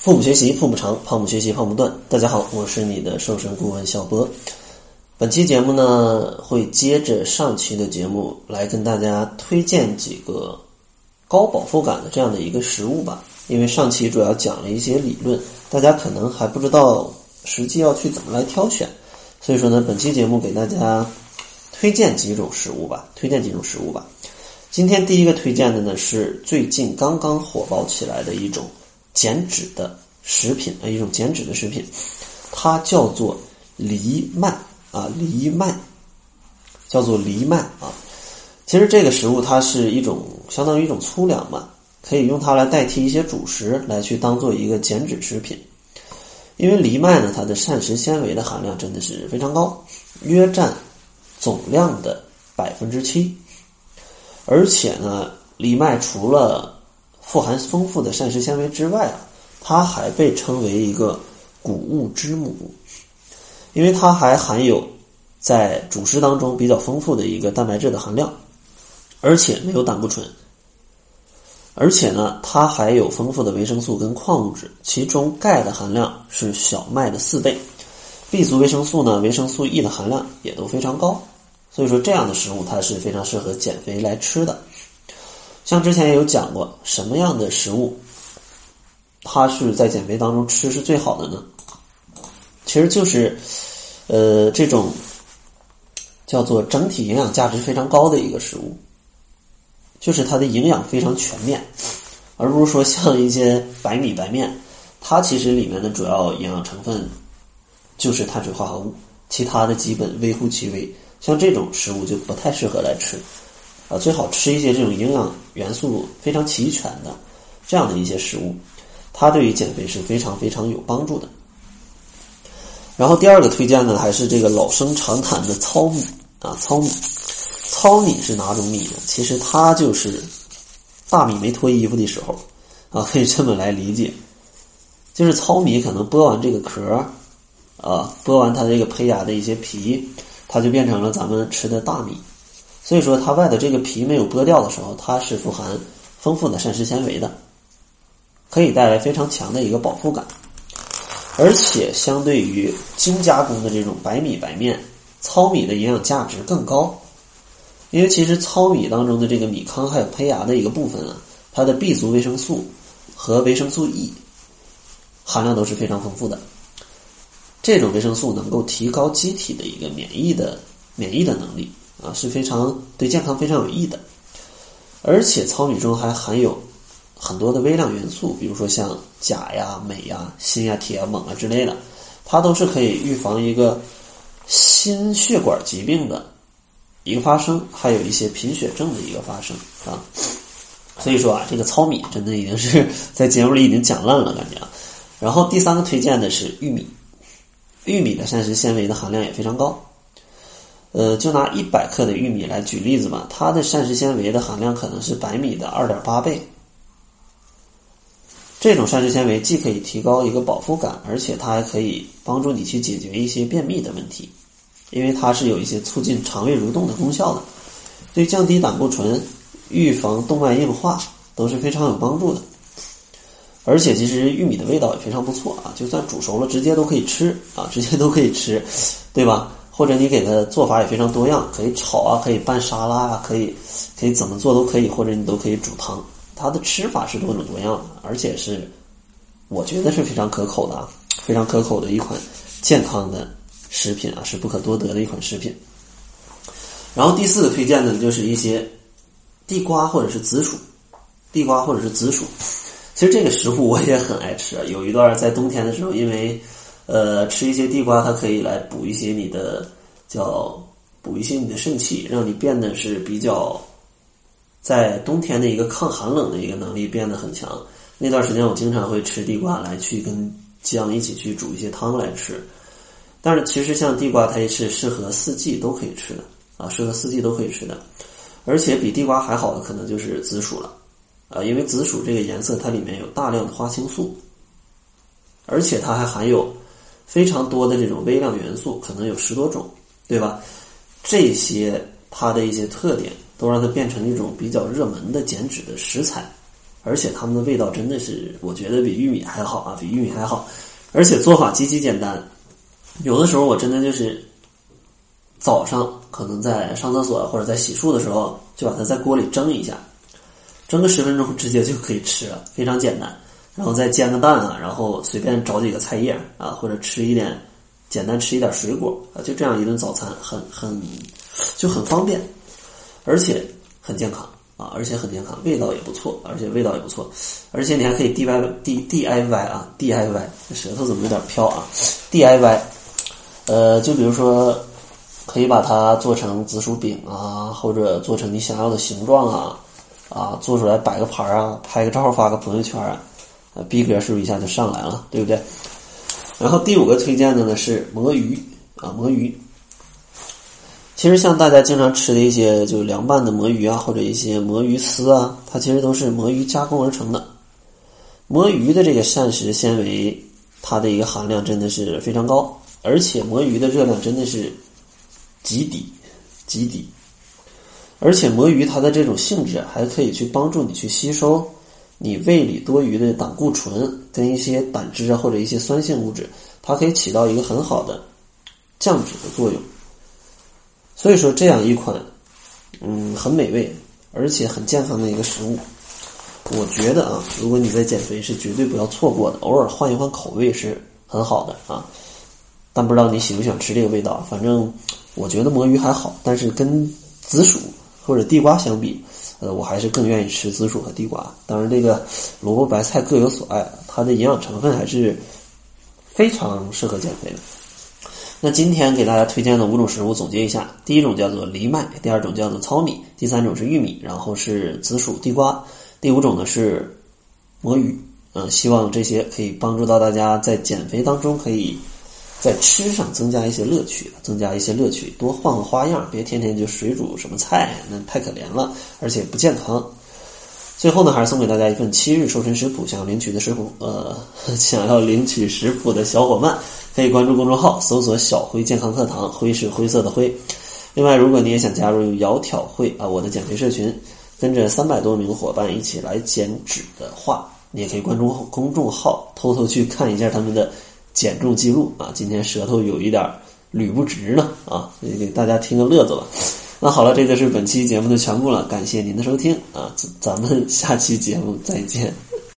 腹部学习腹部长，胖不学习胖不断。大家好，我是你的瘦身顾问小波。本期节目呢，会接着上期的节目来跟大家推荐几个高饱腹感的这样的一个食物吧。因为上期主要讲了一些理论，大家可能还不知道实际要去怎么来挑选，所以说呢，本期节目给大家推荐几种食物吧，推荐几种食物吧。今天第一个推荐的呢是最近刚刚火爆起来的一种减脂的食品啊，一种减脂的食品，它叫做藜麦啊，藜麦叫做藜麦啊。其实这个食物它是一种相当于一种粗粮嘛，可以用它来代替一些主食来去当做一个减脂食品。因为藜麦呢，它的膳食纤维的含量真的是非常高，约占总量的百分之七。而且呢，藜麦除了富含丰富的膳食纤维之外啊，它还被称为一个谷物之母，因为它还含有在主食当中比较丰富的一个蛋白质的含量，而且没有胆固醇，而且呢，它还有丰富的维生素跟矿物质，其中钙的含量是小麦的四倍，B 族维生素呢，维生素 E 的含量也都非常高。所以说，这样的食物它是非常适合减肥来吃的。像之前也有讲过，什么样的食物，它是在减肥当中吃是最好的呢？其实就是，呃，这种叫做整体营养价值非常高的一个食物，就是它的营养非常全面，而不是说像一些白米白面，它其实里面的主要营养成分就是碳水化合物，其他的基本微乎其微。像这种食物就不太适合来吃，啊，最好吃一些这种营养元素非常齐全的这样的一些食物，它对于减肥是非常非常有帮助的。然后第二个推荐呢，还是这个老生常谈的糙米啊，糙米，糙米是哪种米呢？其实它就是大米没脱衣服的时候啊，可以这么来理解，就是糙米可能剥完这个壳啊，剥完它这个胚芽的一些皮。它就变成了咱们吃的大米，所以说它外的这个皮没有剥掉的时候，它是富含丰富的膳食纤维的，可以带来非常强的一个饱腹感，而且相对于精加工的这种白米白面，糙米的营养价值更高，因为其实糙米当中的这个米糠还有胚芽的一个部分啊，它的 B 族维生素和维生素 E 含量都是非常丰富的。这种维生素能够提高机体的一个免疫的免疫的能力。啊，是非常对健康非常有益的。而且糙米中还含有很多的微量元素，比如说像钾呀、镁呀、锌呀、铁啊、锰啊之类的，它都是可以预防一个心血管疾病的一个发生，还有一些贫血症的一个发生啊。所以说啊，这个糙米真的已经是在节目里已经讲烂了，感觉。然后第三个推荐的是玉米。玉米的膳食纤维的含量也非常高，呃，就拿一百克的玉米来举例子吧，它的膳食纤维的含量可能是白米的二点八倍。这种膳食纤维既可以提高一个饱腹感，而且它还可以帮助你去解决一些便秘的问题，因为它是有一些促进肠胃蠕动的功效的，对降低胆固醇、预防动脉硬化都是非常有帮助的。而且其实玉米的味道也非常不错啊，就算煮熟了，直接都可以吃啊，直接都可以吃，对吧？或者你给它做法也非常多样，可以炒啊，可以拌沙拉啊，可以可以怎么做都可以，或者你都可以煮汤，它的吃法是多种多样的，而且是我觉得是非常可口的啊，非常可口的一款健康的食品啊，是不可多得的一款食品。然后第四个推荐的就是一些地瓜或者是紫薯，地瓜或者是紫薯。其实这个食物我也很爱吃啊。有一段在冬天的时候，因为，呃，吃一些地瓜，它可以来补一些你的叫补一些你的肾气，让你变得是比较在冬天的一个抗寒冷的一个能力变得很强。那段时间我经常会吃地瓜来去跟姜一起去煮一些汤来吃。但是其实像地瓜，它也是适合四季都可以吃的啊，适合四季都可以吃的。而且比地瓜还好的可能就是紫薯了。啊，因为紫薯这个颜色，它里面有大量的花青素，而且它还含有非常多的这种微量元素，可能有十多种，对吧？这些它的一些特点，都让它变成一种比较热门的减脂的食材。而且它们的味道真的是，我觉得比玉米还好啊，比玉米还好，而且做法极其简单。有的时候我真的就是早上可能在上厕所或者在洗漱的时候，就把它在锅里蒸一下，蒸个十分钟，直接就可以吃了，非常简单。然后再煎个蛋啊，然后随便找几个菜叶啊，或者吃一点简单吃一点水果啊，就这样一顿早餐，很很就很方便，而且很健康啊，而且很健康，味道也不错，而且味道也不错，而且你还可以 D I D D I Y 啊，D I Y，舌头怎么有点飘啊？D I Y，呃，就比如说可以把它做成紫薯饼啊，或者做成你想要的形状啊，啊，做出来摆个盘儿啊，拍个照发个朋友圈啊。逼格是不是一下就上来了，对不对？然后第五个推荐的呢是魔芋啊，魔芋。其实像大家经常吃的一些就凉拌的魔芋啊，或者一些魔芋丝啊，它其实都是魔芋加工而成的。魔芋的这个膳食纤维，它的一个含量真的是非常高，而且魔芋的热量真的是极低，极低。而且魔芋它的这种性质还可以去帮助你去吸收。你胃里多余的胆固醇跟一些胆汁啊，或者一些酸性物质，它可以起到一个很好的降脂的作用。所以说，这样一款嗯很美味而且很健康的一个食物，我觉得啊，如果你在减肥，是绝对不要错过的。偶尔换一换口味是很好的啊。但不知道你喜不喜欢吃这个味道？反正我觉得魔芋还好，但是跟紫薯或者地瓜相比。呃，我还是更愿意吃紫薯和地瓜。当然，这个萝卜白菜各有所爱，它的营养成分还是非常适合减肥的。那今天给大家推荐的五种食物，总结一下：第一种叫做藜麦，第二种叫做糙米，第三种是玉米，然后是紫薯、地瓜，第五种呢是魔芋。嗯，希望这些可以帮助到大家在减肥当中可以。在吃上增加一些乐趣，增加一些乐趣，多换个花样，别天天就水煮什么菜，那太可怜了，而且不健康。最后呢，还是送给大家一份七日瘦身食谱，想要领取的食谱，呃，想要领取食谱的小伙伴可以关注公众号，搜索“小辉健康课堂”，辉是灰色的灰。另外，如果你也想加入“窈窕会”啊，我的减肥社群，跟着三百多名伙伴一起来减脂的话，你也可以关注公众号，偷偷去看一下他们的。减重记录啊，今天舌头有一点捋不直呢啊，所以给大家听个乐子吧。那好了，这就是本期节目的全部了，感谢您的收听啊，咱们下期节目再见。